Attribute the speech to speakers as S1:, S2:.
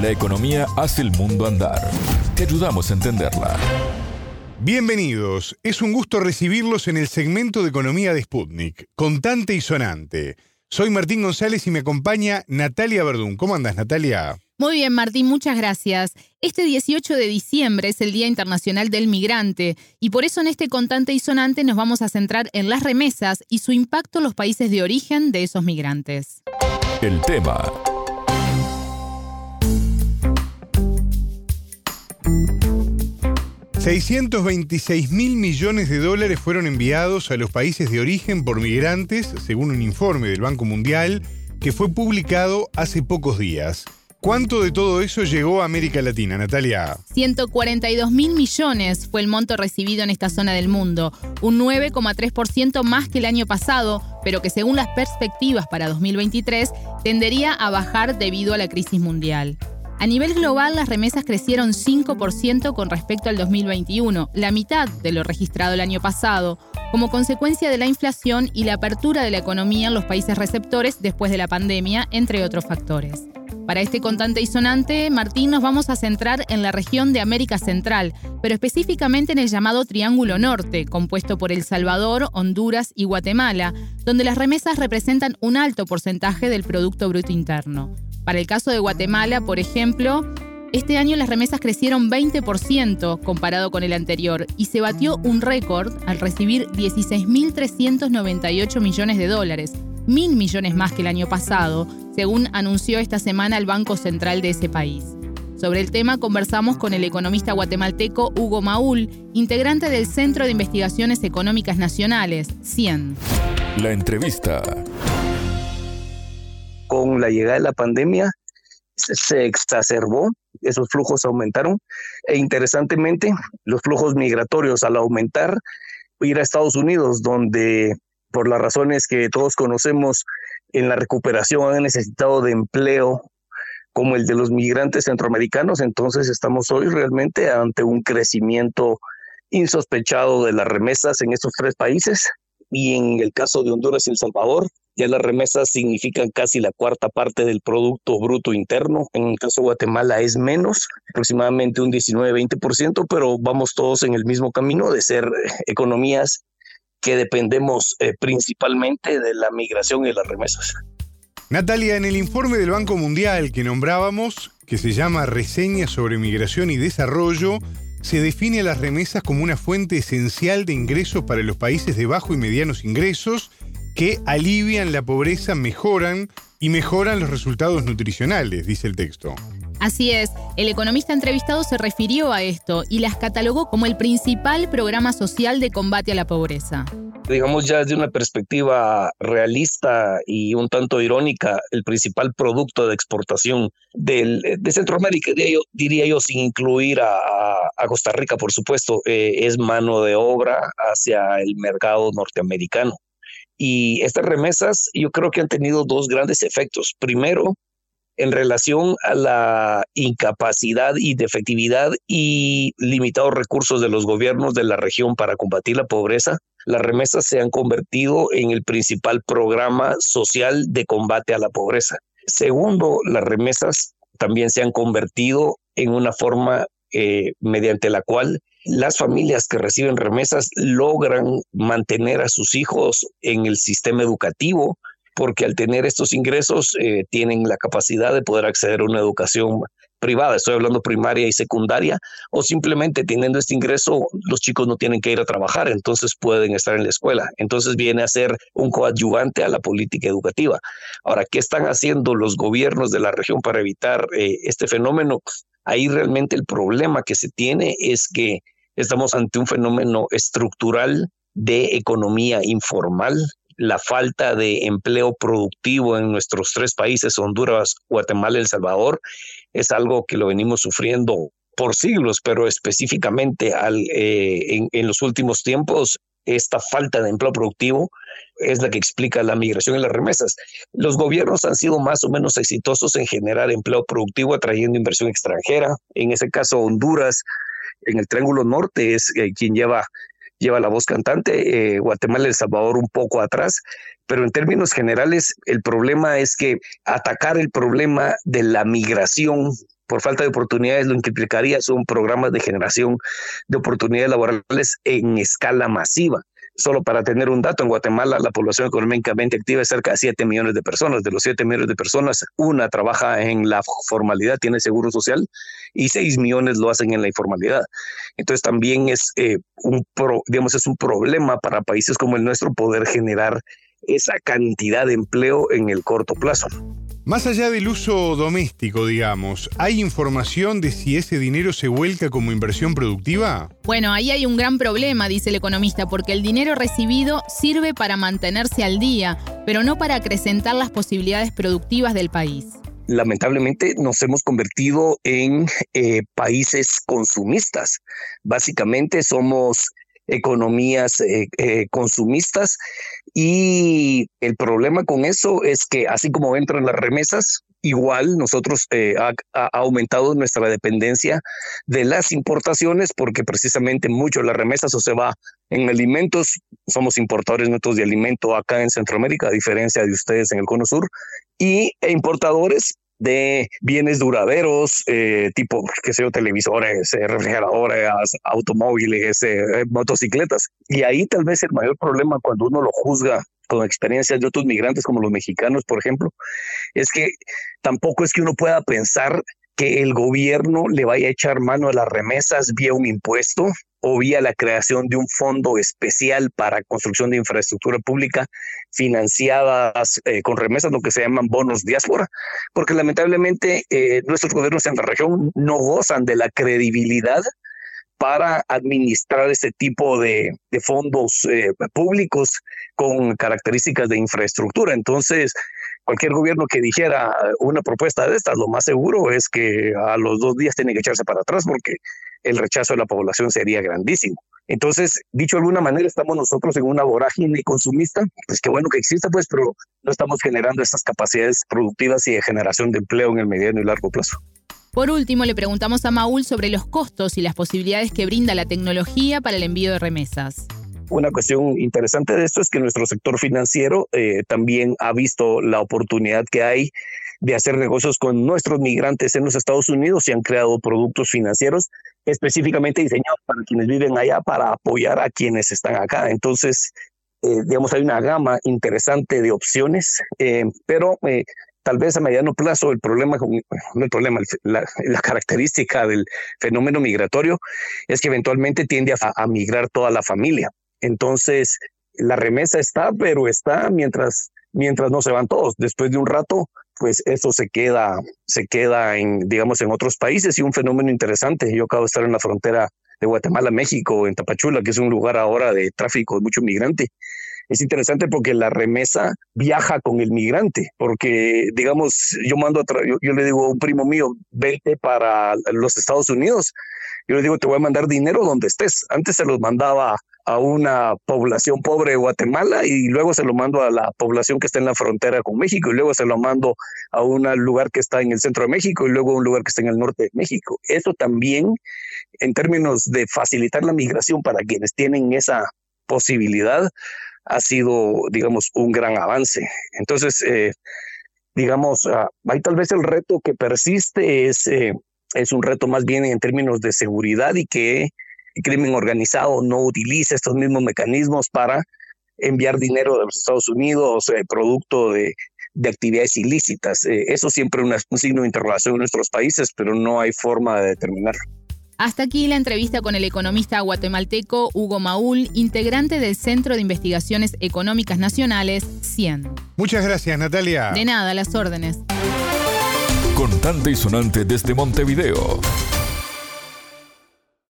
S1: La economía hace el mundo andar. Te ayudamos a entenderla.
S2: Bienvenidos. Es un gusto recibirlos en el segmento de economía de Sputnik, contante y sonante. Soy Martín González y me acompaña Natalia Verdún. ¿Cómo andas, Natalia?
S3: Muy bien, Martín, muchas gracias. Este 18 de diciembre es el Día Internacional del Migrante y por eso en este contante y sonante nos vamos a centrar en las remesas y su impacto en los países de origen de esos migrantes.
S1: El tema.
S2: $626 mil millones de dólares fueron enviados a los países de origen por migrantes, según un informe del Banco Mundial que fue publicado hace pocos días. ¿Cuánto de todo eso llegó a América Latina, Natalia?
S3: 142 mil millones fue el monto recibido en esta zona del mundo, un 9,3% más que el año pasado, pero que según las perspectivas para 2023 tendería a bajar debido a la crisis mundial. A nivel global, las remesas crecieron 5% con respecto al 2021, la mitad de lo registrado el año pasado, como consecuencia de la inflación y la apertura de la economía en los países receptores después de la pandemia, entre otros factores. Para este contante y sonante, Martín, nos vamos a centrar en la región de América Central, pero específicamente en el llamado Triángulo Norte, compuesto por El Salvador, Honduras y Guatemala, donde las remesas representan un alto porcentaje del Producto Bruto Interno. Para el caso de Guatemala, por ejemplo, este año las remesas crecieron 20% comparado con el anterior y se batió un récord al recibir 16.398 millones de dólares, mil millones más que el año pasado, según anunció esta semana el Banco Central de ese país. Sobre el tema conversamos con el economista guatemalteco Hugo Maúl, integrante del Centro de Investigaciones Económicas Nacionales, CIEN.
S1: La entrevista.
S4: Con la llegada de la pandemia se exacerbó, esos flujos aumentaron e interesantemente los flujos migratorios al aumentar, ir a Estados Unidos, donde por las razones que todos conocemos en la recuperación han necesitado de empleo como el de los migrantes centroamericanos, entonces estamos hoy realmente ante un crecimiento insospechado de las remesas en estos tres países y en el caso de Honduras y El Salvador, ya las remesas significan casi la cuarta parte del Producto Bruto Interno. En el caso de Guatemala es menos, aproximadamente un 19-20%, pero vamos todos en el mismo camino de ser economías que dependemos eh, principalmente de la migración y las remesas.
S2: Natalia, en el informe del Banco Mundial que nombrábamos, que se llama Reseña sobre Migración y Desarrollo, se define a las remesas como una fuente esencial de ingresos para los países de bajo y medianos ingresos que alivian la pobreza, mejoran y mejoran los resultados nutricionales, dice el texto.
S3: Así es, el economista entrevistado se refirió a esto y las catalogó como el principal programa social de combate a la pobreza.
S4: Digamos ya desde una perspectiva realista y un tanto irónica, el principal producto de exportación de Centroamérica, diría yo, sin incluir a, Costa Rica, por supuesto, eh, es mano de obra hacia el mercado norteamericano. Y estas remesas yo creo que han tenido dos grandes efectos. Primero, en relación a la incapacidad y de efectividad y limitados recursos de los gobiernos de la región para combatir la pobreza, las remesas se han convertido en el principal programa social de combate a la pobreza. Segundo, las remesas también se han convertido en una forma eh, mediante la cual las familias que reciben remesas logran mantener a sus hijos en el sistema educativo, porque al tener estos ingresos eh, tienen la capacidad de poder acceder a una educación privada, estoy hablando primaria y secundaria, o simplemente teniendo este ingreso, los chicos no tienen que ir a trabajar, entonces pueden estar en la escuela. Entonces viene a ser un coadyuvante a la política educativa. Ahora, ¿qué están haciendo los gobiernos de la región para evitar eh, este fenómeno? Ahí realmente el problema que se tiene es que estamos ante un fenómeno estructural de economía informal la falta de empleo productivo en nuestros tres países, Honduras, Guatemala y El Salvador, es algo que lo venimos sufriendo por siglos, pero específicamente al, eh, en, los últimos tiempos, esta falta de empleo productivo es la que explica la migración y las remesas. Los gobiernos han sido más o menos exitosos en generar empleo productivo atrayendo inversión extranjera. En ese caso, Honduras, en el Triángulo Norte, es eh, quien lleva lleva la voz cantante, eh, Guatemala y El Salvador un poco atrás, pero en términos generales el problema es que atacar el problema de la migración por falta de oportunidades, lo que implicaría son programas de generación de oportunidades laborales en escala masiva. Solo para tener un dato, en Guatemala la población económicamente activa es cerca de 7 millones de personas. De los 7 millones de personas, una trabaja en la formalidad, tiene seguro social, y 6 millones lo hacen en la informalidad. Entonces también es, eh, un, digamos, es un problema para países como el nuestro poder generar esa cantidad de empleo en el corto plazo.
S2: Más allá del uso doméstico, digamos, ¿hay información de si ese dinero se vuelca como inversión productiva?
S3: Bueno, ahí hay un gran problema, dice el economista, porque el dinero recibido sirve para mantenerse al día, pero no para acrecentar las posibilidades productivas del país
S4: lamentablemente nos hemos convertido en eh, países consumistas. Básicamente somos economías eh, eh, consumistas y el problema con eso es que así como entran las remesas, igual nosotros eh, ha, aumentado nuestra dependencia de las importaciones porque precisamente mucho las remesas se va en alimentos, somos importadores nosotros de alimento acá en Centroamérica, a diferencia de ustedes en el Cono Sur, y e importadores de bienes duraderos, eh, tipo, qué sé yo, televisores, eh, refrigeradores, automóviles, eh, motocicletas. Y ahí tal vez el mayor problema cuando uno lo juzga con experiencias de otros migrantes como los mexicanos, por ejemplo, es que tampoco es que uno pueda pensar que el gobierno le vaya a echar mano a las remesas vía un impuesto o vía la creación de un fondo especial para construcción de infraestructura pública financiadas eh, con remesas, lo que se llaman bonos diáspora, porque lamentablemente eh, nuestros gobiernos en la región no gozan de la credibilidad para administrar ese tipo de, fondos eh, públicos con características de infraestructura. Entonces, cualquier gobierno que dijera una propuesta de estas, lo más seguro es que a los dos días tiene que echarse para atrás porque el rechazo de la población sería grandísimo. Entonces, dicho de alguna manera, estamos nosotros en una vorágine consumista, pues qué bueno que exista, pues, pero no estamos generando estas capacidades productivas y de generación de empleo en el mediano y largo plazo.
S3: Por último, le preguntamos a Maúl sobre los costos y las posibilidades que brinda la tecnología para el envío de remesas.
S4: Una cuestión interesante de esto es que nuestro sector financiero eh, también ha visto la oportunidad que hay de hacer negocios con nuestros migrantes en los Estados Unidos y han creado productos financieros específicamente diseñados para quienes viven allá para apoyar a quienes están acá. Entonces, eh, digamos, hay una gama interesante de opciones, eh, pero tal vez a mediano plazo el problema, no el problema, la, característica del fenómeno migratorio es que eventualmente tiende a migrar toda la familia. Entonces, la remesa está, pero está mientras, mientras no se van todos. Después de un rato, pues eso se queda, se queda en, digamos, en otros países y un fenómeno interesante. Yo acabo de estar en la frontera de Guatemala, México, en Tapachula, que es un lugar ahora de tráfico de mucho migrante. Es interesante porque la remesa viaja con el migrante, porque, digamos, yo mando, a yo, yo, le digo a un primo mío, vete para los Estados Unidos. Yo le digo, te voy a mandar dinero donde estés. Antes se los mandaba a una población pobre de Guatemala y luego se lo mando a la población que está en la frontera con México y luego se lo mando a un lugar que está en el centro de México y luego a un lugar que está en el norte de México. Eso también, en términos de facilitar la migración para quienes tienen esa posibilidad, ha sido, digamos, un gran avance. Entonces, eh, digamos, ah, ahí tal vez el reto que persiste es, eh, es un reto más bien en términos de seguridad y que el crimen organizado no utiliza estos mismos mecanismos para enviar dinero de los Estados Unidos, eh, producto de, actividades ilícitas. Eh, eso siempre es un signo de interrogación en nuestros países, pero no hay forma de determinarlo.
S3: Hasta aquí la entrevista con el economista guatemalteco Hugo Maúl, integrante del Centro de Investigaciones Económicas Nacionales, CIEN.
S2: Muchas gracias, Natalia.
S3: De nada, las órdenes.
S1: Contante y sonante desde Montevideo.